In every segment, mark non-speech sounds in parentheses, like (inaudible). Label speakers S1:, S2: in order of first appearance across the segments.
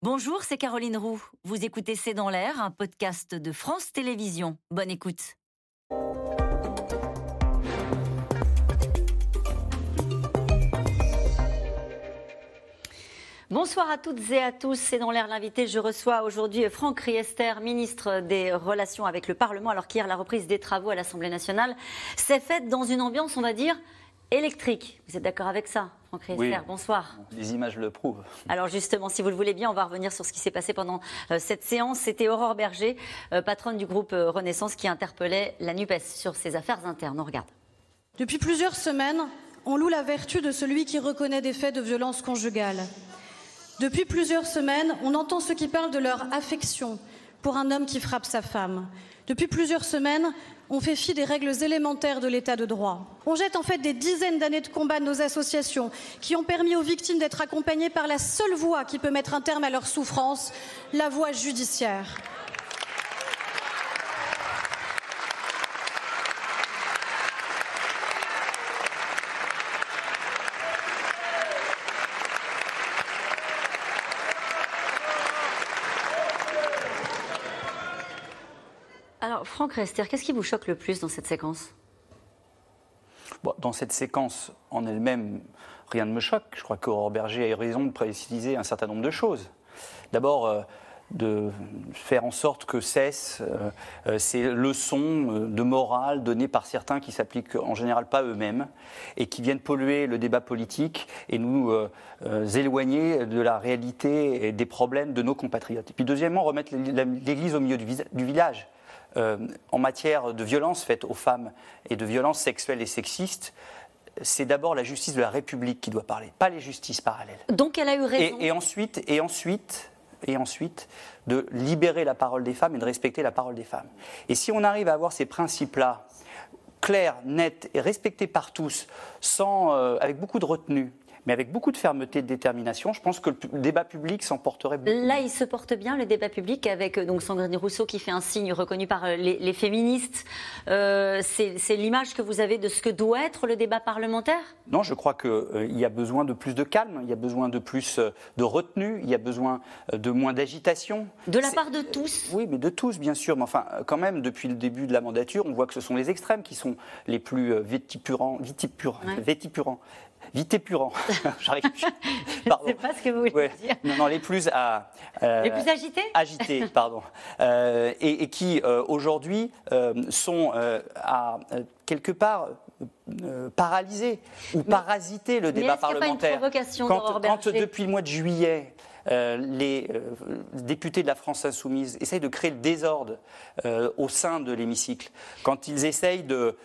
S1: Bonjour, c'est Caroline Roux. Vous écoutez C'est dans l'air, un podcast de France Télévisions. Bonne écoute. Bonsoir à toutes et à tous. C'est dans l'air l'invité. Je reçois aujourd'hui Franck Riester, ministre des Relations avec le Parlement, alors qu'hier la reprise des travaux à l'Assemblée nationale s'est faite dans une ambiance, on va dire, électrique. Vous êtes d'accord avec ça, Franck Riester Bonsoir.
S2: Les images le prouvent.
S1: Alors justement, si vous le voulez bien, on va revenir sur ce qui s'est passé pendant euh, cette séance. C'était Aurore Berger, euh, patronne du groupe euh, Renaissance, qui interpellait la NUPES sur ses affaires internes. On regarde.
S3: Depuis plusieurs semaines, on loue la vertu de celui qui reconnaît des faits de violence conjugale. Depuis plusieurs semaines, on entend ceux qui parlent de leur affection pour un homme qui frappe sa femme. Depuis plusieurs semaines, on fait fi des règles élémentaires de l'état de droit. On jette en fait des dizaines d'années de combat de nos associations qui ont permis aux victimes d'être accompagnées par la seule voie qui peut mettre un terme à leur souffrance, la voie judiciaire.
S1: Alors, Franck Rester, qu'est-ce qui vous choque le plus dans cette séquence?
S2: Dans cette séquence en elle-même, rien ne me choque. Je crois qu'Aurore Berger a eu raison de préciser un certain nombre de choses. D'abord, euh, de faire en sorte que cessent euh, euh, ces leçons de morale données par certains qui s'appliquent en général pas eux-mêmes et qui viennent polluer le débat politique et nous éloigner de la réalité et des problèmes de nos compatriotes. Et puis deuxièmement, remettre l'église au milieu du village. Euh, en matière de violences faites aux femmes et de violences sexuelles et sexistes, c'est d'abord la justice de la République qui doit parler, pas les justices parallèles.
S1: Donc elle a eu raison.
S2: Et, ensuite, et ensuite, et ensuite, de libérer la parole des femmes et de respecter la parole des femmes. Et si on arrive à avoir ces principes-là clairs, nets et respectés par tous, sans, euh, avec beaucoup de retenue, mais avec beaucoup de fermeté et de détermination. Je pense que le débat public s'en porterait beaucoup.
S1: Là, il se porte bien, le débat public, avec euh, donc Sandrine Rousseau qui fait un signe reconnu par euh, les, féministes. Euh, c'est l'image que vous avez de ce que doit être le débat parlementaire?
S2: Non, je crois qu'il y a besoin de plus de calme, il y a besoin de plus de retenue, il y a besoin de moins d'agitation.
S1: De la part de tous?
S2: Oui, mais de tous, bien sûr. Mais enfin, quand même, depuis le début de la mandature, on voit que ce sont les extrêmes qui sont les plus vitipurants, vitipurants, vitipurants vitépurants. (laughs) (laughs)
S1: J'arrive. (laughs) Je ne sais pas ce que vous voulez dire.
S2: Non, les plus à,
S1: euh, les plus agités?
S2: Agités, pardon, euh, et, qui euh, aujourd'hui sont à quelque part paralysés ou parasiter le débat parlementaire.
S1: Pas une
S2: quand, quand depuis le mois de juillet, les députés de la France insoumise essayent de créer le désordre au sein de l'hémicycle, quand ils essayent de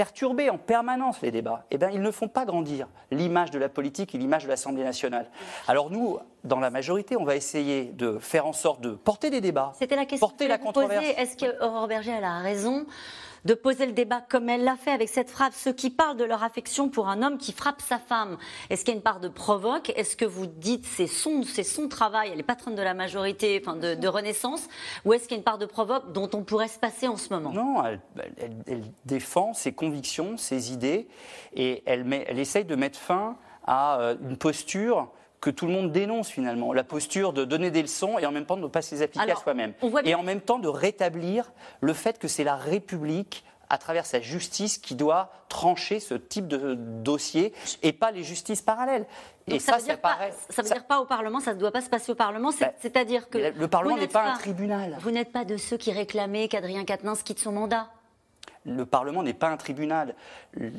S2: perturber en permanence les débats, eh bien, ils ne font pas grandir l'image de la politique et l'image de l'Assemblée nationale. Alors nous, dans la majorité, on va essayer de faire en sorte de porter des débats,
S1: C'était la question
S2: porter la controverse.
S1: Est-ce qu'Aurore Berger a raison de poser le débat comme elle l'a fait avec cette phrase. Ceux qui parlent de leur affection pour un homme qui frappe sa femme, est-ce qu'il y a une part de provoque? Est-ce que vous dites c'est son, c'est son travail, elle est patronne de la majorité, enfin de, Renaissance, ou est-ce qu'il y a une part de provoque dont on pourrait se passer en ce moment?
S2: Non, elle, défend ses convictions, ses idées, et elle, met, elle essaye de mettre fin à euh, une posture que tout le monde dénonce finalement, la posture de donner des leçons et en même temps de ne pas les appliquer à soi-même. Et en même temps de rétablir le fait que c'est la République à travers sa justice qui doit trancher ce type de dossier et pas les justices parallèles.
S1: et ça, ça, veut, pas, ça veut dire pas au Parlement, ça ne doit pas se passer au Parlement. Bah, c'est-à-dire que
S2: le Parlement n'est pas, un tribunal.
S1: Vous n'êtes pas de ceux qui réclamaient qu'Adrien Quatennens quitte son mandat
S2: le Parlement n'est pas un tribunal.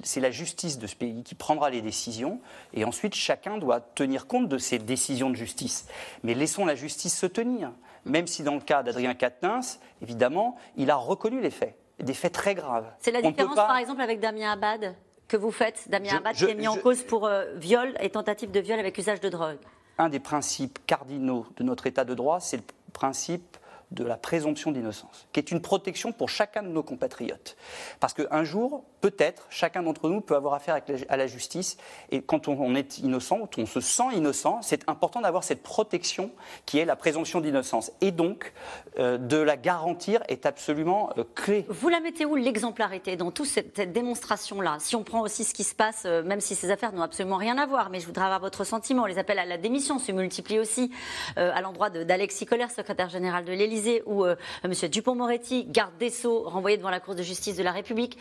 S2: C'est la justice de ce pays qui prendra les décisions et ensuite chacun doit tenir compte de ces décisions de justice. Mais laissons la justice se tenir. Même si dans le cas d'Adrien Quatennens, évidemment, il a reconnu les faits, des faits très graves.
S1: C'est la différence par exemple avec Damien Abad que vous faites, Damien Abad qui est mis en cause pour euh, viol et tentative de viol avec usage de drogue.
S2: Un des principes cardinaux de notre État de droit, c'est le principe de la présomption d'innocence, qui est une protection pour chacun de nos compatriotes. Parce qu'un jour, peut-être, chacun d'entre nous peut avoir affaire à la justice. Et quand on, est innocent, quand on se sent innocent, c'est important d'avoir cette protection qui est la présomption d'innocence. Et donc, euh, de la garantir est absolument euh, clé.
S1: Vous la mettez où l'exemplarité dans toute cette, démonstration-là? Si on prend aussi ce qui se passe, euh, même si ces affaires n'ont absolument rien à voir, mais je voudrais avoir votre sentiment. Les appels à la démission se multiplient aussi à l'endroit d'Alexis Collère, secrétaire général de l'Élysée, ou M. Dupont-Moretti, garde des Sceaux, renvoyé devant la Cour de justice de la République.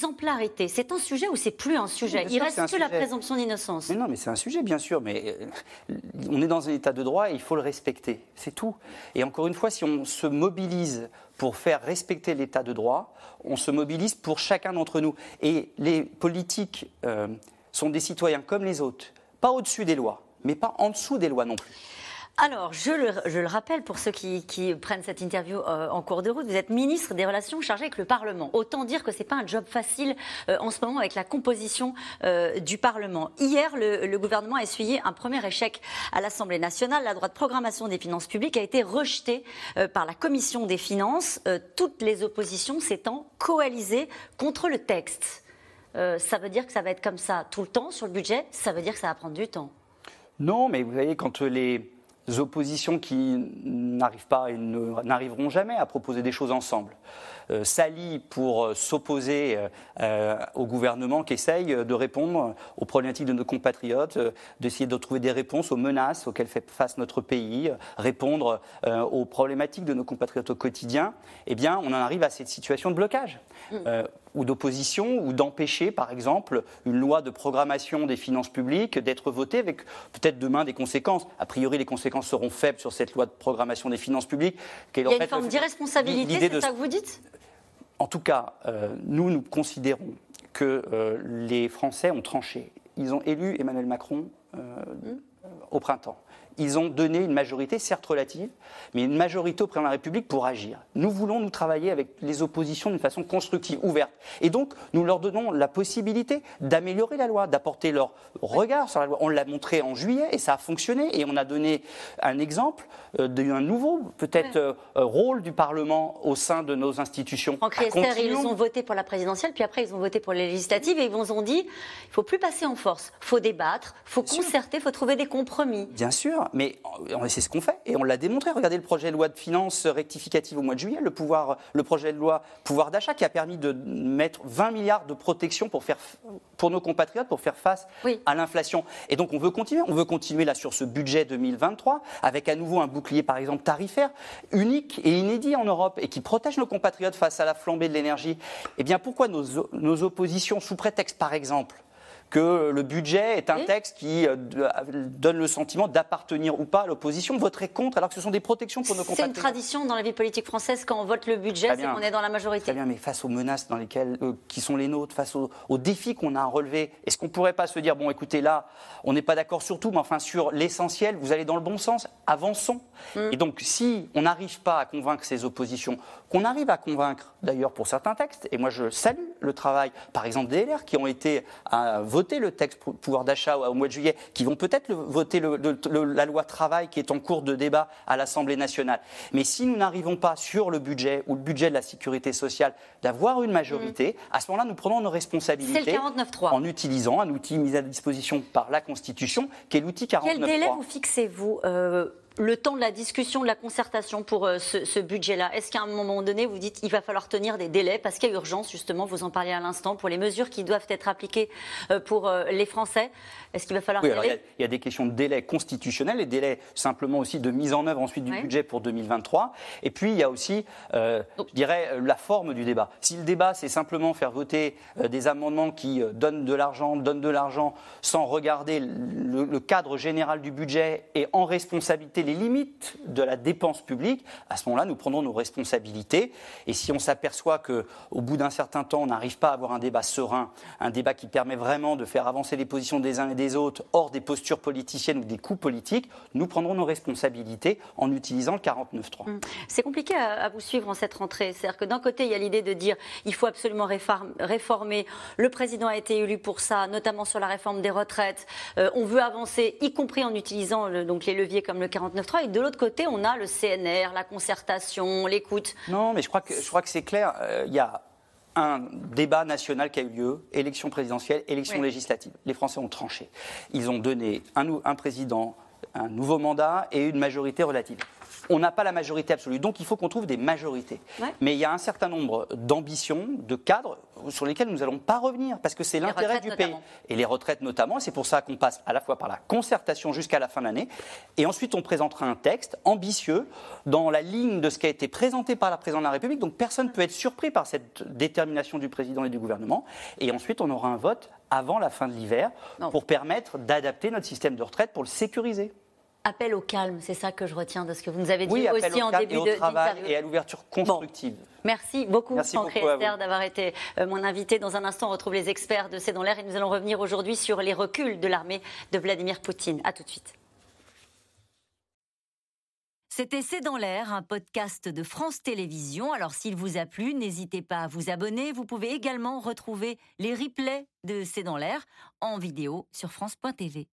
S1: L'exemplarité, c'est un sujet ou c'est plus un sujet Il reste que la présomption d'innocence.
S2: Mais non, mais c'est un sujet, bien sûr. Mais euh, on est dans un état de droit et il faut le respecter. C'est tout. Et encore une fois, si on se mobilise pour faire respecter l'état de droit, on se mobilise pour chacun d'entre nous. Et les politiques euh, sont des citoyens comme les autres, pas au-dessus des lois, mais pas en dessous des lois non plus.
S1: Alors, je le, rappelle pour ceux qui, prennent cette interview euh, en cours de route, vous êtes ministre des Relations chargé avec le Parlement. Autant dire que ce n'est pas un job facile euh, en ce moment avec la composition euh, du Parlement. Hier, le, gouvernement a essuyé un premier échec à l'Assemblée nationale. La droite de programmation des finances publiques a été rejetée par la Commission des finances, toutes les oppositions s'étant coalisées contre le texte. ça veut dire que ça va être comme ça tout le temps sur le budget Ça veut dire que ça va prendre du temps
S2: Non, mais vous voyez, quand les oppositions qui n'arrivent pas et n'arriveront jamais à proposer des choses ensemble. Euh, s'allient pour euh, s'opposer euh, au gouvernement qui essaye de répondre aux problématiques de nos compatriotes, d'essayer de trouver des réponses aux menaces auxquelles fait face notre pays, répondre aux problématiques de nos compatriotes au quotidien, eh bien, on en arrive à cette situation de blocage. Ou d'opposition, ou d'empêcher, par exemple, une loi de programmation des finances publiques d'être votée avec peut-être demain des conséquences. A priori, les conséquences seront faibles sur cette loi de programmation des finances publiques.
S1: Il y a une forme d'irresponsabilité, c'est ça que vous dites?
S2: En tout cas, euh, nous, nous considérons que euh, les Français ont tranché. Ils ont élu Emmanuel Macron euh, mmh. Au printemps ils ont donné une majorité, certes relative, mais une majorité au président de la République pour agir. Nous voulons nous travailler avec les oppositions d'une façon constructive, ouverte. Et donc, nous leur donnons la possibilité d'améliorer la loi, d'apporter leur regard sur la loi. On l'a montré en juillet et ça a fonctionné. Et on a donné un exemple euh, d'un nouveau, peut-être, euh, rôle du Parlement au sein de nos institutions.
S1: En Riester, ils ont voté pour la présidentielle, puis après, ils ont voté pour les législatives et ils vous ont dit il ne faut plus passer en force. Il faut débattre, il faut concerter, il faut trouver des compromis.
S2: Bien sûr mais c'est ce qu'on fait et on l'a démontré. Regardez le projet de loi de finances rectificative au mois de juillet, le, pouvoir, le projet de loi pouvoir d'achat qui a permis de mettre 20 milliards de protection pour, faire, pour nos compatriotes pour faire face à l'inflation. Et donc on veut continuer. On veut continuer là sur ce budget 2023 avec à nouveau un bouclier par exemple tarifaire unique et inédit en Europe et qui protège nos compatriotes face à la flambée de l'énergie. Eh bien pourquoi nos, nos oppositions, sous prétexte par exemple que le budget est un texte qui euh, donne le sentiment d'appartenir ou pas à l'opposition, voterait contre alors que ce sont des protections pour nos compatriotes.
S1: C'est une tradition dans la vie politique française quand on vote le budget, c'est qu'on est dans la majorité.
S2: Très bien, mais face aux menaces dans lesquelles, euh, qui sont les nôtres, face aux, défis qu'on a à relever, est-ce qu'on ne pourrait pas se dire, bon écoutez là, on n'est pas d'accord sur tout, mais enfin sur l'essentiel, vous allez dans le bon sens, avançons. Mm. Et donc si on n'arrive pas à convaincre ces oppositions, qu'on arrive à convaincre d'ailleurs pour certains textes, et moi je salue le travail, par exemple des LR qui ont été à voter le texte pouvoir d'achat au mois de juillet, qui vont peut-être voter la loi travail qui est en cours de débat à l'Assemblée nationale. Mais si nous n'arrivons pas sur le budget ou le budget de la sécurité sociale d'avoir une majorité, mmh. à ce moment-là, nous prenons nos responsabilités en utilisant un outil mis à disposition par la Constitution, qui est l'outil 49.3.
S1: Quel délai vous fixez-vous euh, le temps de la discussion, de la concertation pour euh, ce, budget-là Est-ce qu'à un moment donné, vous dites qu'il va falloir tenir des délais parce qu'il y a urgence, justement, vous en parliez à l'instant, pour les mesures qui doivent être appliquées euh, pour euh, les Français? Est-ce qu'il va falloir
S2: oui, il, y a, des questions de délais constitutionnels, des délais simplement aussi de mise en œuvre ensuite du budget pour 2023. Et puis, il y a aussi, je dirais, la forme du débat. Si le débat, c'est simplement faire voter des amendements qui donnent de l'argent, donnent de l'argent sans regarder le, le cadre général du budget et en responsabilité les limites de la dépense publique, à ce moment-là, nous prendrons nos responsabilités. Et si on s'aperçoit qu'au bout d'un certain temps, on n'arrive pas à avoir un débat serein, un débat qui permet vraiment de faire avancer les positions des uns et des autres hors des postures politiciennes ou des coups politiques, nous prendrons nos responsabilités en utilisant le 49.3. Hum.
S1: C'est compliqué à, vous suivre en cette rentrée. C'est-à-dire que d'un côté, il y a l'idée de dire il faut absolument réformer. Le président a été élu pour ça, notamment sur la réforme des retraites. Euh, on veut avancer, y compris en utilisant donc les leviers comme le 49 et de l'autre côté, on a le CNR, la concertation, l'écoute.
S2: Non, mais je crois que, je crois que c'est clair. Euh, il y a un débat national qui a eu lieu, élection présidentielle, élection
S1: Oui.
S2: législative. Les Français ont tranché. Ils ont donné un, un président, un nouveau mandat et une majorité relative. On n'a pas la majorité absolue, donc il faut qu'on trouve des majorités.
S1: Ouais.
S2: Mais il y a un certain nombre d'ambitions, de cadres sur lesquels nous n'allons pas revenir, parce que c'est l'intérêt du pays. Et les retraites notamment, c'est pour ça qu'on passe à la fois par la concertation jusqu'à la fin de l'année, et ensuite on présentera un texte ambitieux dans la ligne de ce qui a été présenté par la présidente de la République. Donc personne ne peut être surpris par cette détermination du président et du gouvernement. Et ensuite on aura un vote avant la fin de l'hiver pour permettre d'adapter notre système de retraite pour le sécuriser.
S1: Appel au calme, c'est ça que je retiens de ce que vous nous avez dit
S2: Oui, appel
S1: aussi
S2: au
S1: en début
S2: et au
S1: de
S2: travail et à l'ouverture constructive.
S1: Merci beaucoup,
S2: Merci
S1: Franck d'avoir été euh, mon invité. Dans un instant, on retrouve les experts de C'est dans l'air et nous allons revenir aujourd'hui sur les reculs de l'armée de Vladimir Poutine. À tout de suite.
S4: C'était C'est dans l'air, un podcast de France Télévisions. Alors s'il vous a plu, n'hésitez pas à vous abonner. Vous pouvez également retrouver les replays de C'est dans l'air en vidéo sur France.tv.